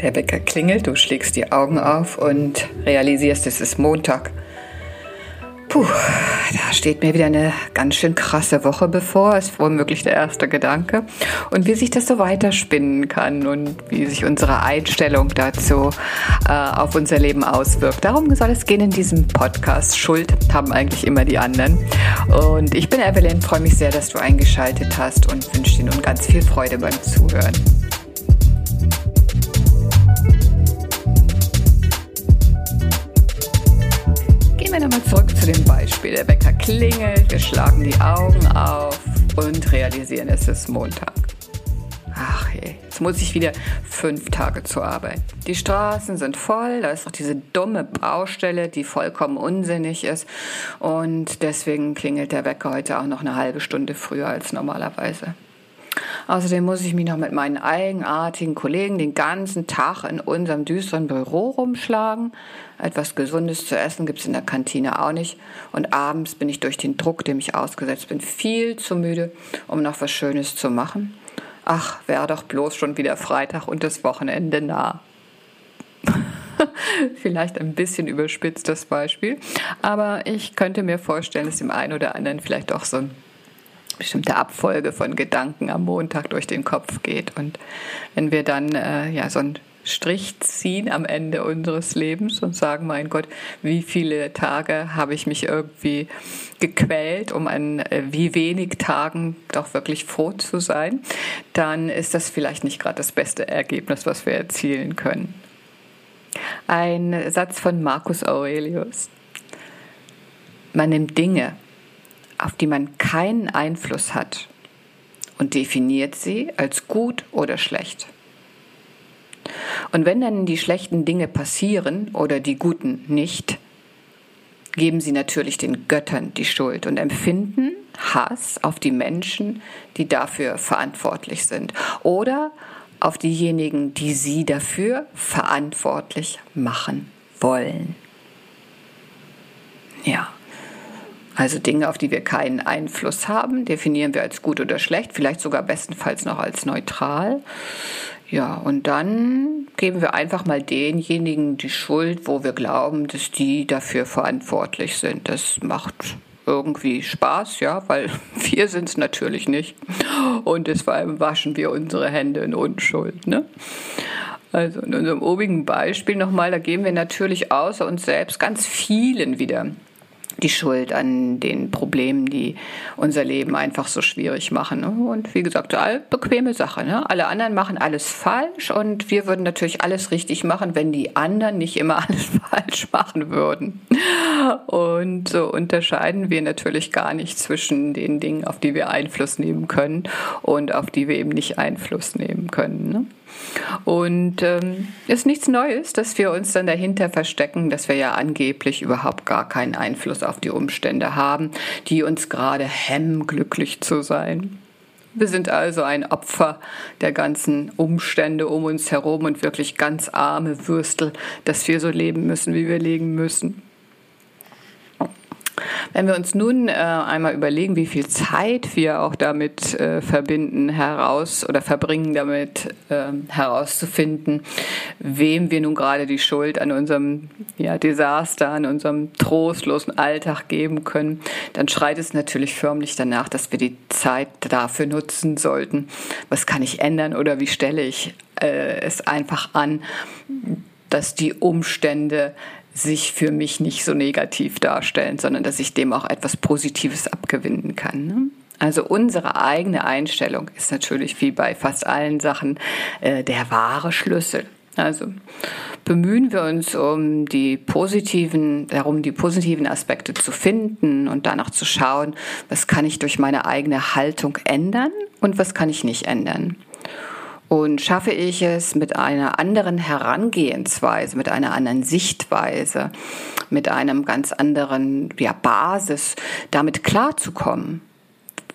Der Wecker klingelt, du schlägst die Augen auf und realisierst, es ist Montag. Puh, da steht mir wieder eine ganz schön krasse Woche bevor, ist womöglich der erste Gedanke. Und wie sich das so weiterspinnen kann und wie sich unsere Einstellung dazu äh, auf unser Leben auswirkt. Darum soll es gehen in diesem Podcast. Schuld haben eigentlich immer die anderen. Und ich bin Evelyn, freue mich sehr, dass du eingeschaltet hast und wünsche dir nun ganz viel Freude beim Zuhören. Gehen wir nochmal zurück zu dem Beispiel. Der Wecker klingelt, wir schlagen die Augen auf und realisieren, es ist Montag. Ach je, jetzt muss ich wieder fünf Tage zur Arbeit. Die Straßen sind voll, da ist noch diese dumme Baustelle, die vollkommen unsinnig ist. Und deswegen klingelt der Wecker heute auch noch eine halbe Stunde früher als normalerweise. Außerdem muss ich mich noch mit meinen eigenartigen Kollegen den ganzen Tag in unserem düsteren Büro rumschlagen. Etwas Gesundes zu essen gibt es in der Kantine auch nicht. Und abends bin ich durch den Druck, dem ich ausgesetzt bin, viel zu müde, um noch was Schönes zu machen. Ach, wäre doch bloß schon wieder Freitag und das Wochenende nah. vielleicht ein bisschen überspitzt das Beispiel, aber ich könnte mir vorstellen, dass dem einen oder anderen vielleicht auch so ein bestimmte Abfolge von Gedanken am Montag durch den Kopf geht. Und wenn wir dann äh, ja so einen Strich ziehen am Ende unseres Lebens und sagen, mein Gott, wie viele Tage habe ich mich irgendwie gequält, um an äh, wie wenig Tagen doch wirklich froh zu sein, dann ist das vielleicht nicht gerade das beste Ergebnis, was wir erzielen können. Ein Satz von Marcus Aurelius. Man nimmt Dinge, auf die man keinen Einfluss hat und definiert sie als gut oder schlecht. Und wenn dann die schlechten Dinge passieren oder die guten nicht, geben sie natürlich den Göttern die Schuld und empfinden Hass auf die Menschen, die dafür verantwortlich sind oder auf diejenigen, die sie dafür verantwortlich machen wollen. Ja. Also Dinge, auf die wir keinen Einfluss haben, definieren wir als gut oder schlecht, vielleicht sogar bestenfalls noch als neutral. Ja, und dann geben wir einfach mal denjenigen die Schuld, wo wir glauben, dass die dafür verantwortlich sind. Das macht irgendwie Spaß, ja, weil wir sind es natürlich nicht. Und deshalb waschen wir unsere Hände in Unschuld. Ne? Also in unserem obigen Beispiel nochmal, da geben wir natürlich außer uns selbst ganz vielen wieder die Schuld an den Problemen, die unser Leben einfach so schwierig machen. Ne? Und wie gesagt, bequeme Sache. Ne? Alle anderen machen alles falsch und wir würden natürlich alles richtig machen, wenn die anderen nicht immer alles falsch machen würden. Und so unterscheiden wir natürlich gar nicht zwischen den Dingen, auf die wir Einfluss nehmen können und auf die wir eben nicht Einfluss nehmen können. Ne? Und ähm, ist nichts Neues, dass wir uns dann dahinter verstecken, dass wir ja angeblich überhaupt gar keinen Einfluss auf die Umstände haben, die uns gerade hemmen, glücklich zu sein. Wir sind also ein Opfer der ganzen Umstände um uns herum und wirklich ganz arme Würstel, dass wir so leben müssen, wie wir leben müssen. Wenn wir uns nun äh, einmal überlegen, wie viel Zeit wir auch damit äh, verbinden, heraus oder verbringen, damit äh, herauszufinden, wem wir nun gerade die Schuld an unserem ja, Desaster, an unserem trostlosen Alltag geben können, dann schreit es natürlich förmlich danach, dass wir die Zeit dafür nutzen sollten. Was kann ich ändern oder wie stelle ich äh, es einfach an, dass die Umstände sich für mich nicht so negativ darstellen, sondern dass ich dem auch etwas Positives abgewinnen kann. Ne? Also unsere eigene Einstellung ist natürlich wie bei fast allen Sachen äh, der wahre Schlüssel. Also bemühen wir uns um die positiven, darum die positiven Aspekte zu finden und danach zu schauen, was kann ich durch meine eigene Haltung ändern und was kann ich nicht ändern. Und schaffe ich es mit einer anderen Herangehensweise, mit einer anderen Sichtweise, mit einem ganz anderen ja, Basis, damit klarzukommen,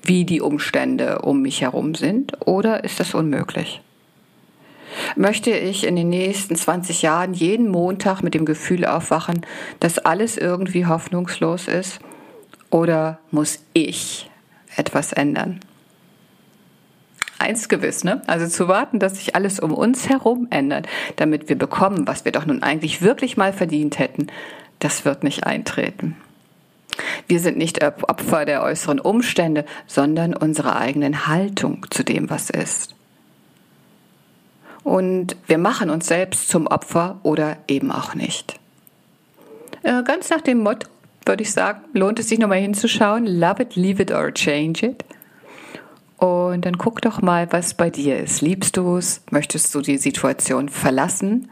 wie die Umstände um mich herum sind, oder ist das unmöglich? Möchte ich in den nächsten 20 Jahren jeden Montag mit dem Gefühl aufwachen, dass alles irgendwie hoffnungslos ist? Oder muss ich etwas ändern? Eins gewiss, ne? Also zu warten, dass sich alles um uns herum ändert, damit wir bekommen, was wir doch nun eigentlich wirklich mal verdient hätten, das wird nicht eintreten. Wir sind nicht Opfer der äußeren Umstände, sondern unserer eigenen Haltung zu dem, was ist. Und wir machen uns selbst zum Opfer oder eben auch nicht. Äh, ganz nach dem Motto, würde ich sagen, lohnt es sich nochmal hinzuschauen. Love it, leave it or change it. Und dann guck doch mal, was bei dir ist. Liebst du es? Möchtest du die Situation verlassen?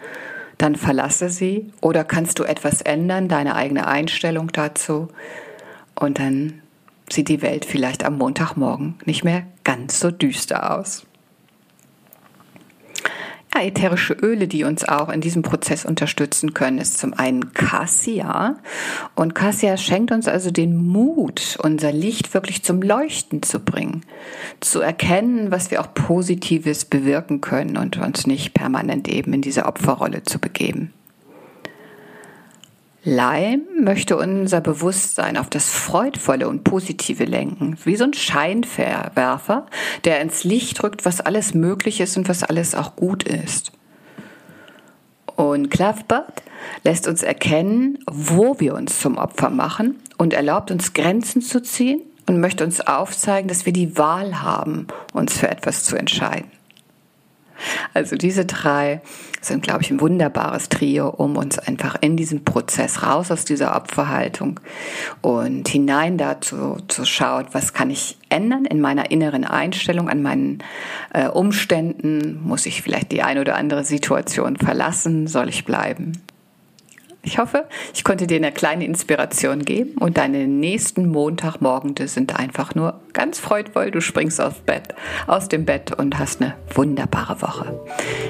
Dann verlasse sie. Oder kannst du etwas ändern, deine eigene Einstellung dazu? Und dann sieht die Welt vielleicht am Montagmorgen nicht mehr ganz so düster aus. Ja, ätherische Öle, die uns auch in diesem Prozess unterstützen können, ist zum einen Cassia. Und Cassia schenkt uns also den Mut, unser Licht wirklich zum Leuchten zu bringen, zu erkennen, was wir auch Positives bewirken können und uns nicht permanent eben in diese Opferrolle zu begeben. Leim möchte unser Bewusstsein auf das Freudvolle und Positive lenken, wie so ein Scheinwerfer, der ins Licht rückt, was alles möglich ist und was alles auch gut ist. Und Clovebird lässt uns erkennen, wo wir uns zum Opfer machen und erlaubt uns Grenzen zu ziehen und möchte uns aufzeigen, dass wir die Wahl haben, uns für etwas zu entscheiden. Also diese drei sind, glaube ich, ein wunderbares Trio, um uns einfach in diesem Prozess raus aus dieser Opferhaltung und hinein dazu zu schauen, was kann ich ändern in meiner inneren Einstellung, an meinen äh, Umständen. Muss ich vielleicht die ein oder andere Situation verlassen? Soll ich bleiben? Ich hoffe, ich konnte dir eine kleine Inspiration geben und deine nächsten Montagmorgen sind einfach nur ganz freudvoll. Du springst aus, Bett, aus dem Bett und hast eine wunderbare Woche.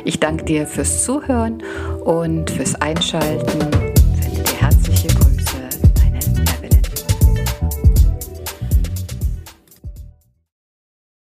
Ich danke dir fürs Zuhören und fürs Einschalten. Sende dir herzliche